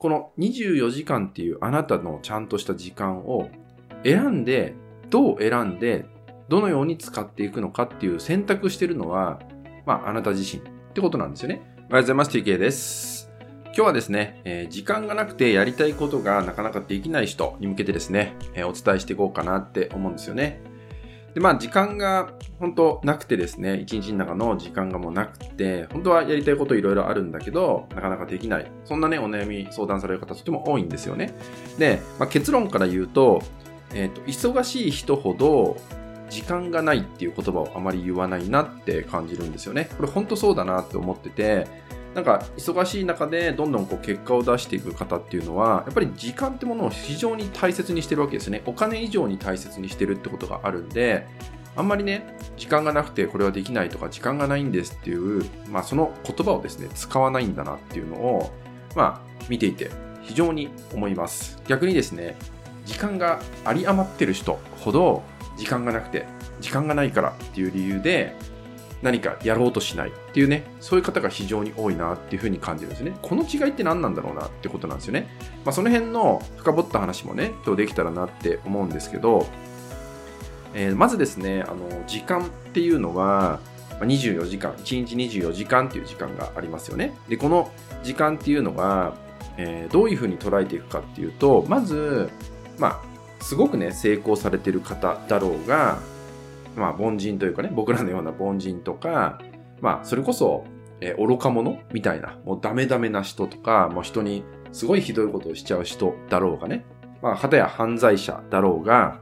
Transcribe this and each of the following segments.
この24時間っていうあなたのちゃんとした時間を選んで、どう選んで、どのように使っていくのかっていう選択してるのは、まあ、あなた自身ってことなんですよね。おはようございます。TK です。今日はですね、えー、時間がなくてやりたいことがなかなかできない人に向けてですね、えー、お伝えしていこうかなって思うんですよね。で、まあ時間が本当なくてですね、一日の中の時間がもうなくて、本当はやりたいこといろいろあるんだけど、なかなかできない。そんなね、お悩み相談される方とても多いんですよね。で、まあ、結論から言うと、えっ、ー、と、忙しい人ほど時間がないっていう言葉をあまり言わないなって感じるんですよね。これ本当そうだなって思ってて、なんか忙しい中でどんどんこう結果を出していく方っていうのはやっぱり時間ってものを非常に大切にしてるわけですね。お金以上に大切にしてるってことがあるんであんまりね時間がなくてこれはできないとか時間がないんですっていう、まあ、その言葉をですね使わないんだなっていうのをまあ見ていて非常に思います。逆にですね時間が有り余ってる人ほど時間がなくて時間がないからっていう理由で何かやろうとしないっていうね、そういう方が非常に多いなっていうふうに感じるんですね。この違いって何なんだろうなってことなんですよね。まあ、その辺の深掘った話もね、今日できたらなって思うんですけど、えー、まずですね、あの、時間っていうのは、24時間、1日24時間っていう時間がありますよね。で、この時間っていうのが、えー、どういうふうに捉えていくかっていうと、まず、まあ、すごくね、成功されてる方だろうが、まあ、凡人というかね、僕らのような凡人とか、まあ、それこそ、えー、愚か者みたいな、もうダメダメな人とか、もう人にすごいひどいことをしちゃう人だろうがね、まあ、はたや犯罪者だろうが、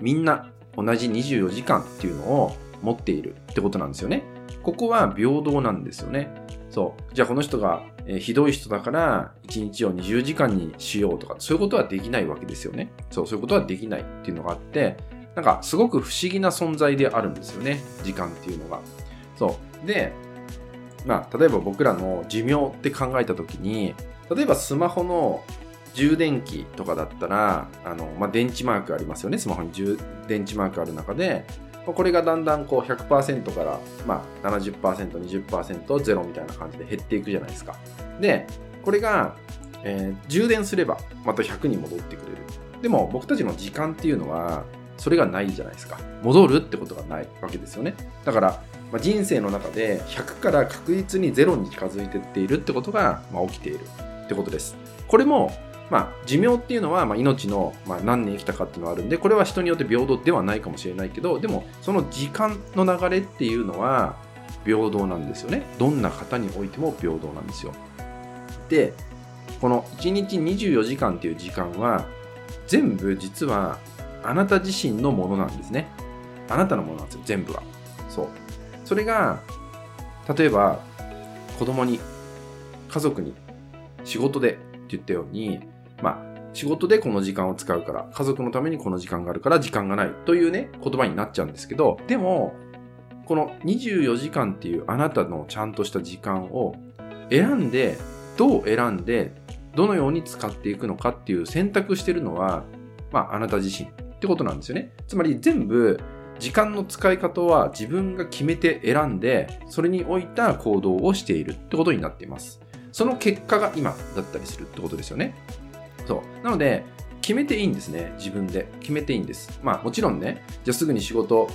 みんな同じ24時間っていうのを持っているってことなんですよね。ここは平等なんですよね。そう。じゃあこの人が、えー、ひどい人だから1日を20時間にしようとか、そういうことはできないわけですよね。そう、そういうことはできないっていうのがあって、なんかすごく不思議な存在であるんですよね。時間っていうのが。そう。で、まあ、例えば僕らの寿命って考えた時に、例えばスマホの充電器とかだったら、あの、まあ、電池マークありますよね。スマホに充電池マークある中で、これがだんだんこう100%から、まあ70%、20%、0みたいな感じで減っていくじゃないですか。で、これが、えー、充電すればまた100に戻ってくれる。でも僕たちの時間っていうのは、それがないじゃないですか。戻るってことがないわけですよね。だから、まあ、人生の中で100から確実に0に近づいてっているってことが、まあ、起きているってことです。これも、まあ、寿命っていうのは、まあ、命の、まあ、何年生きたかっていうのがあるんで、これは人によって平等ではないかもしれないけど、でも、その時間の流れっていうのは平等なんですよね。どんな方においても平等なんですよ。で、この1日24時間っていう時間は、全部実はあなた自身のものなんですね。あなたのものなんですよ、全部は。そう。それが、例えば、子供に、家族に、仕事でって言ったように、まあ、仕事でこの時間を使うから、家族のためにこの時間があるから時間がないというね、言葉になっちゃうんですけど、でも、この24時間っていうあなたのちゃんとした時間を選んで、どう選んで、どのように使っていくのかっていう選択してるのは、まあ、あなた自身ってことなんですよね。つまり全部時間の使い方は自分が決めて選んで、それに置いた行動をしているってことになっています。その結果が今だったりするってことですよね。そう。なので、決めていいんですね。自分で。決めていいんです。まあもちろんね、じゃあすぐに仕事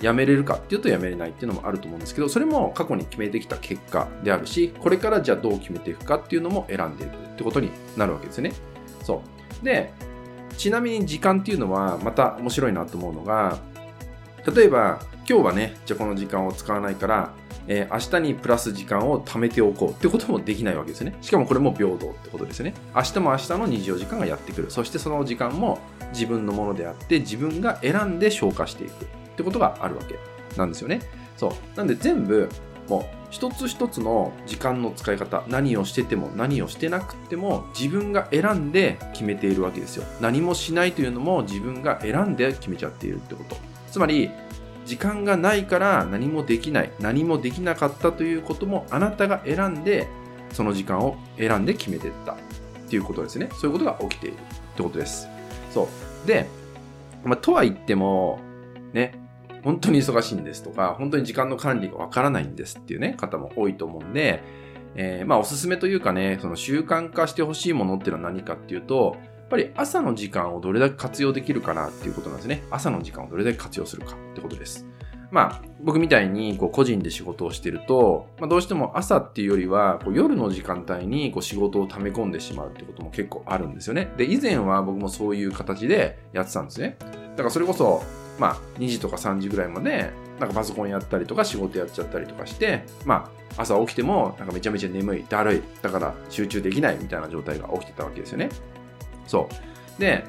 辞めれるかっていうと辞めれないっていうのもあると思うんですけど、それも過去に決めてきた結果であるし、これからじゃあどう決めていくかっていうのも選んでいくってことになるわけですよね。そう。で、ちなみに時間っていうのはまた面白いなと思うのが、例えば今日はね、じゃあこの時間を使わないから、えー、明日にプラス時間を貯めておこうってこともできないわけですね。しかもこれも平等ってことですね。明日も明日の24時間がやってくる。そしてその時間も自分のものであって自分が選んで消化していくってことがあるわけなんですよね。そう。なんで全部もう一つ一つの時間の使い方何をしてても何をしてなくても自分が選んで決めているわけですよ。何もしないというのも自分が選んで決めちゃっているってこと。つまり時間がないから何もできない何もできなかったということもあなたが選んでその時間を選んで決めていった。っていうことですね。そういうことが起きているってことです。そう。で、まあ、とは言ってもね本当に忙しいんですとか、本当に時間の管理がわからないんですっていうね、方も多いと思うんで、えー、まあおすすめというかね、その習慣化してほしいものっていうのは何かっていうと、やっぱり朝の時間をどれだけ活用できるかなっていうことなんですね。朝の時間をどれだけ活用するかってことです。まあ、僕みたいにこう個人で仕事をしてると、まあ、どうしても朝っていうよりはこう夜の時間帯にこう仕事を溜め込んでしまうってことも結構あるんですよね。で、以前は僕もそういう形でやってたんですね。だからそれこそ、まあ、2時とか3時ぐらいまで、なんかパソコンやったりとか仕事やっちゃったりとかして、まあ、朝起きてもなんかめちゃめちゃ眠い、だるい、だから集中できないみたいな状態が起きてたわけですよね。そう。で、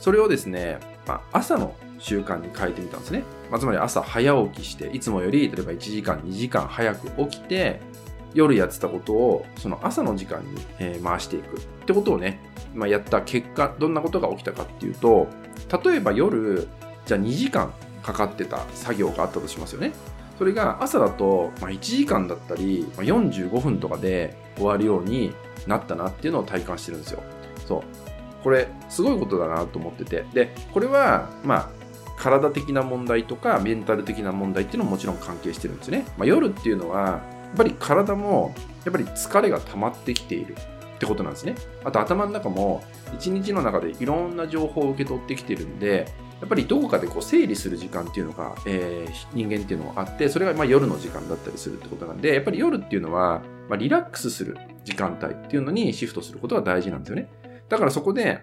それをですね、まあ、朝の習慣に変えてみたんですね。まあ、つまり朝早起きして、いつもより例えば1時間、2時間早く起きて、夜やってたことをその朝の時間に、え回していくってことをね、まあ、やった結果、どんなことが起きたかっていうと、例えば夜、じゃあ2時間かかってた作業があったとしますよね。それが朝だと、ま1時間だったり、ま45分とかで終わるようになったなっていうのを体感してるんですよ。そう。これ、すごいことだなと思ってて。で、これは、まあ、体的な問題とかメンタル的な問題っていうのももちろん関係してるんですね。まあ、夜っていうのはやっぱり体もやっぱり疲れが溜まってきているってことなんですね。あと頭の中も一日の中でいろんな情報を受け取ってきてるんでやっぱりどこかでこう整理する時間っていうのが、えー、人間っていうのがあってそれがまあ夜の時間だったりするってことなんでやっぱり夜っていうのは、まあ、リラックスする時間帯っていうのにシフトすることが大事なんですよね。だからそこで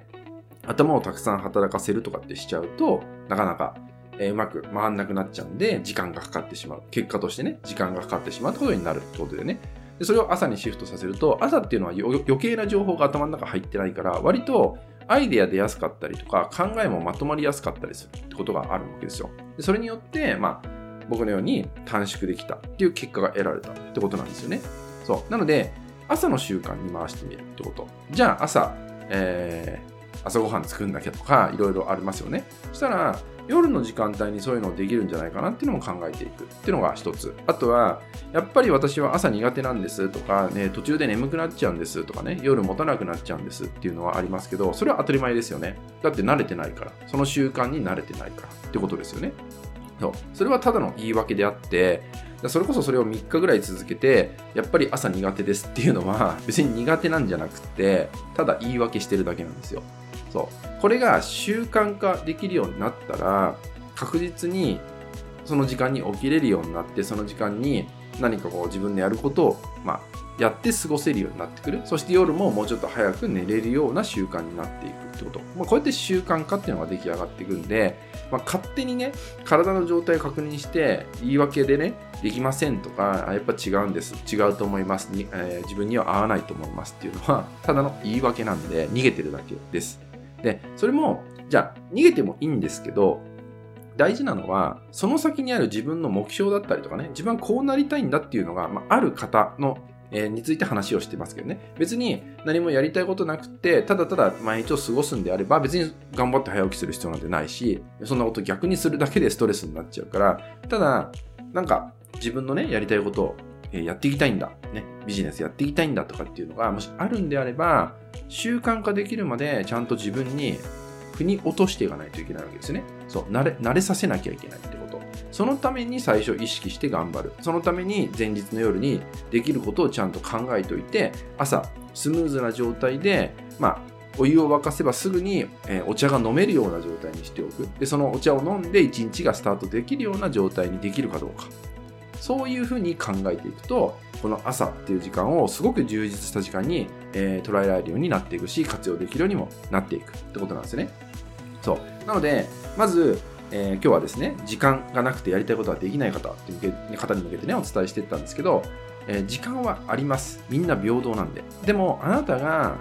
頭をたくさん働かせるとかってしちゃうと、なかなか、えー、うまく回んなくなっちゃうんで、時間がかかってしまう。結果としてね、時間がかかってしまうことになるってことでね。でそれを朝にシフトさせると、朝っていうのは余計な情報が頭の中入ってないから、割とアイデア出やすかったりとか、考えもまとまりやすかったりするってことがあるわけですよ。でそれによって、まあ、僕のように短縮できたっていう結果が得られたってことなんですよね。そう。なので、朝の習慣に回してみるってこと。じゃあ朝、えー、朝ごはん作んなきゃとか、いろいろありますよね。そしたら、夜の時間帯にそういうのできるんじゃないかなっていうのも考えていくっていうのが一つ。あとは、やっぱり私は朝苦手なんですとか、ね、途中で眠くなっちゃうんですとかね、夜持たなくなっちゃうんですっていうのはありますけど、それは当たり前ですよね。だって慣れてないから。その習慣に慣れてないからってことですよね。そう。それはただの言い訳であって、それこそそれを3日ぐらい続けて、やっぱり朝苦手ですっていうのは別に苦手なんじゃなくて、ただ言い訳してるだけなんですよ。そう。これが習慣化できるようになったら、確実にその時間に起きれるようになって、その時間に何かこう自分でやることを、まあ、やって過ごせるようになってくる。そして夜ももうちょっと早く寝れるような習慣になっていくってこと。まあ、こうやって習慣化っていうのが出来上がっていくんで、まあ、勝手にね、体の状態を確認して、言い訳でね、できませんとか、あやっぱ違うんです。違うと思いますに、えー、自分には合わないと思いますっていうのは、ただの言い訳なんで、逃げてるだけです。で、それも、じゃあ、逃げてもいいんですけど、大事なのは、その先にある自分の目標だったりとかね、自分はこうなりたいんだっていうのが、まあ、ある方の、えー、について話をしてますけどね。別に何もやりたいことなくて、ただただ毎日を過ごすんであれば、別に頑張って早起きする必要なんてないし、そんなこと逆にするだけでストレスになっちゃうから、ただ、なんか自分のね、やりたいことをえやっていきたいんだ、ね、ビジネスやっていきたいんだとかっていうのが、もしあるんであれば、習慣化できるまでちゃんと自分に腑に落としていかないといけないわけですね。そう、慣れ、慣れさせなきゃいけないってこと。そのために最初意識して頑張る。そのために前日の夜にできることをちゃんと考えておいて、朝、スムーズな状態で、まあ、お湯を沸かせばすぐに、え、お茶が飲めるような状態にしておく。で、そのお茶を飲んで一日がスタートできるような状態にできるかどうか。そういうふうに考えていくと、この朝っていう時間をすごく充実した時間に、えー、捉えられるようになっていくし、活用できるようにもなっていくってことなんですね。そう。なので、まず、えー、今日はですね、時間がなくてやりたいことはできない方っていう方に向けてね、お伝えしていったんですけど、えー、時間はあります。みんな平等なんで。でも、あなたが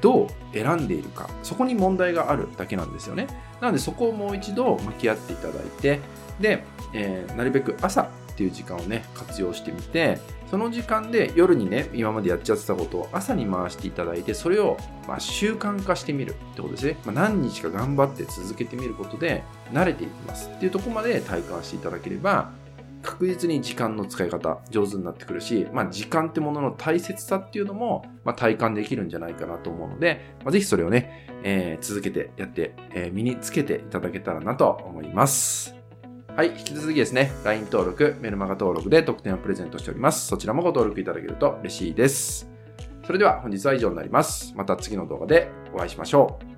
どう選んでいるか、そこに問題があるだけなんですよね。なので、そこをもう一度向き合っていただいて、で、えー、なるべく朝っていう時間をね、活用してみて、その時間で夜にね、今までやっちゃってたことを朝に回していただいて、それをま習慣化してみるってことですね。まあ、何日か頑張って続けてみることで慣れていきますっていうとこまで体感していただければ、確実に時間の使い方上手になってくるし、まあ、時間ってものの大切さっていうのも、まあ、体感できるんじゃないかなと思うので、まあ、ぜひそれをね、えー、続けてやって、えー、身につけていただけたらなと思います。はい、引き続きですね、LINE 登録、メルマガ登録で特典をプレゼントしております。そちらもご登録いただけると嬉しいです。それでは本日は以上になります。また次の動画でお会いしましょう。